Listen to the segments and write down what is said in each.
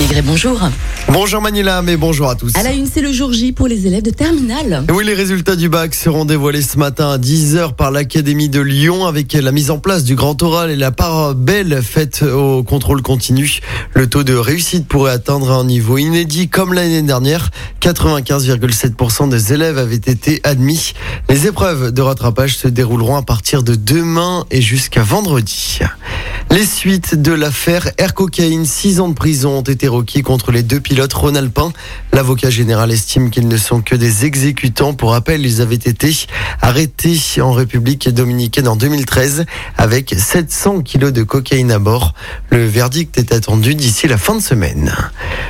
Maigret, bonjour. Bonjour Manila, mais bonjour à tous. À la une, c'est le jour J pour les élèves de terminale. Oui, les résultats du bac seront dévoilés ce matin à 10h par l'Académie de Lyon avec la mise en place du grand oral et la part belle faite au contrôle continu. Le taux de réussite pourrait atteindre un niveau inédit comme l'année dernière. 95,7% des élèves avaient été admis. Les épreuves de rattrapage se dérouleront à partir de demain et jusqu'à vendredi. Les suites de l'affaire Air Cocaïne, six ans de prison ont été contre les deux pilotes Rhône-Alpin. L'avocat général estime qu'ils ne sont que des exécutants. Pour rappel, ils avaient été arrêtés en République dominicaine en 2013 avec 700 kilos de cocaïne à bord. Le verdict est attendu d'ici la fin de semaine.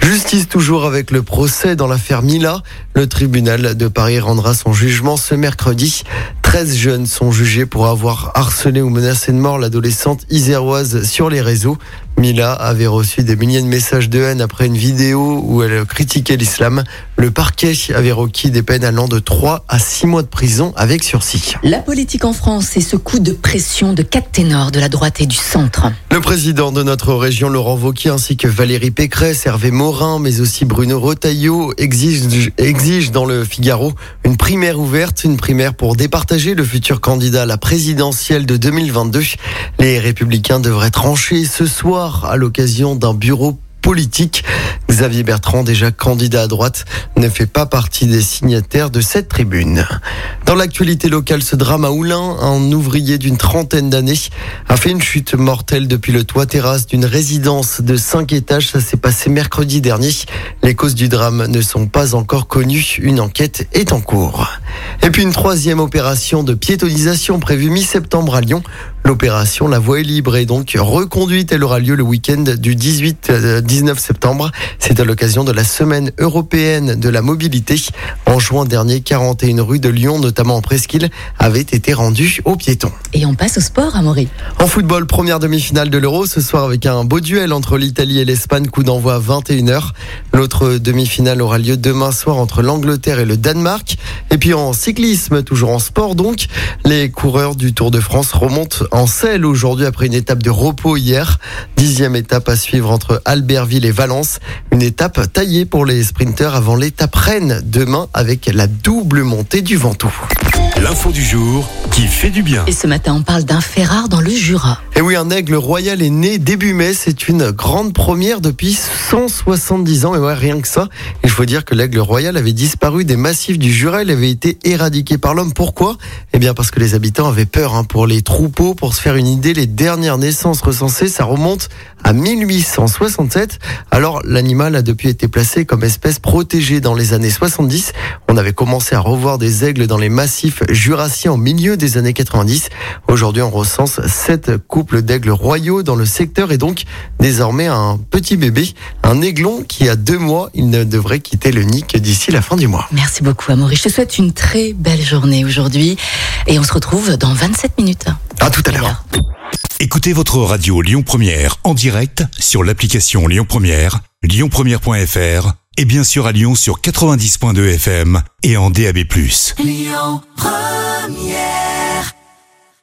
Justice toujours avec le procès dans l'affaire Mila. Le tribunal de Paris rendra son jugement ce mercredi. 13 jeunes sont jugés pour avoir harcelé ou menacé de mort l'adolescente iséroise sur les réseaux. Mila avait reçu des milliers de messages de haine après une vidéo où elle critiquait l'islam. Le parquet avait requis des peines allant de 3 à 6 mois de prison avec sursis. La politique en France et ce coup de pression de quatre ténors de la droite et du centre. Le président de notre région, Laurent Wauquiez, ainsi que Valérie Pécresse, Hervé Morin, mais aussi Bruno Retailleau, exigent, exigent dans le Figaro une primaire ouverte, une primaire pour départager le futur candidat à la présidentielle de 2022. Les républicains devraient trancher ce soir à l'occasion d'un bureau politique. Xavier Bertrand, déjà candidat à droite, ne fait pas partie des signataires de cette tribune. Dans l'actualité locale, ce drame à Oulin, un ouvrier d'une trentaine d'années a fait une chute mortelle depuis le toit terrasse d'une résidence de 5 étages. Ça s'est passé mercredi dernier. Les causes du drame ne sont pas encore connues. Une enquête est en cours. Et puis une troisième opération de piétonisation prévue mi-septembre à Lyon. L'opération La Voie est libre est donc reconduite. Elle aura lieu le week-end du 18-19 septembre. C'est à l'occasion de la semaine européenne de la mobilité. En juin dernier, 41 rues de Lyon, notamment en Presqu'île, avaient été rendues aux piétons. Et on passe au sport, Amaury. En football, première demi-finale de l'Euro ce soir avec un beau duel entre l'Italie et l'Espagne, coup d'envoi à 21h. L'autre demi-finale aura lieu demain soir entre l'Angleterre et le Danemark. Et puis en cyclisme, toujours en sport donc, les coureurs du Tour de France remontent en selle aujourd'hui après une étape de repos hier. Dixième étape à suivre entre Albertville et Valence. Une étape taillée pour les sprinteurs avant l'étape Rennes demain avec la double montée du Ventoux. L'info du jour qui fait du bien. Et ce matin, on parle d'un fait rare dans le Jura. Et oui, un aigle royal est né début mai. C'est une grande première depuis 170 ans. Et ouais, rien que ça. Il faut dire que l'aigle royal avait disparu des massifs du Jura. Il avait été éradiqué par l'homme. Pourquoi? Eh bien, parce que les habitants avaient peur hein, pour les troupeaux. Pour se faire une idée, les dernières naissances recensées, ça remonte à 1867. Alors, l'animal a depuis été placé comme espèce protégée dans les années 70. On avait commencé à revoir des aigles dans les massifs jurassiens au milieu des années 90. Aujourd'hui, on recense sept couples d'aigles royaux dans le secteur et donc désormais un petit bébé, un aiglon qui a deux mois. Il ne devrait quitter le que d'ici la fin du mois. Merci beaucoup, Amaury. Je te souhaite une très belle journée aujourd'hui. Et on se retrouve dans 27 minutes. À tout à l'heure. Écoutez votre radio Lyon Première en direct sur l'application Lyon Première, lyonpremière.fr et bien sûr à Lyon sur 90.2 FM et en DAB+. Lyon Première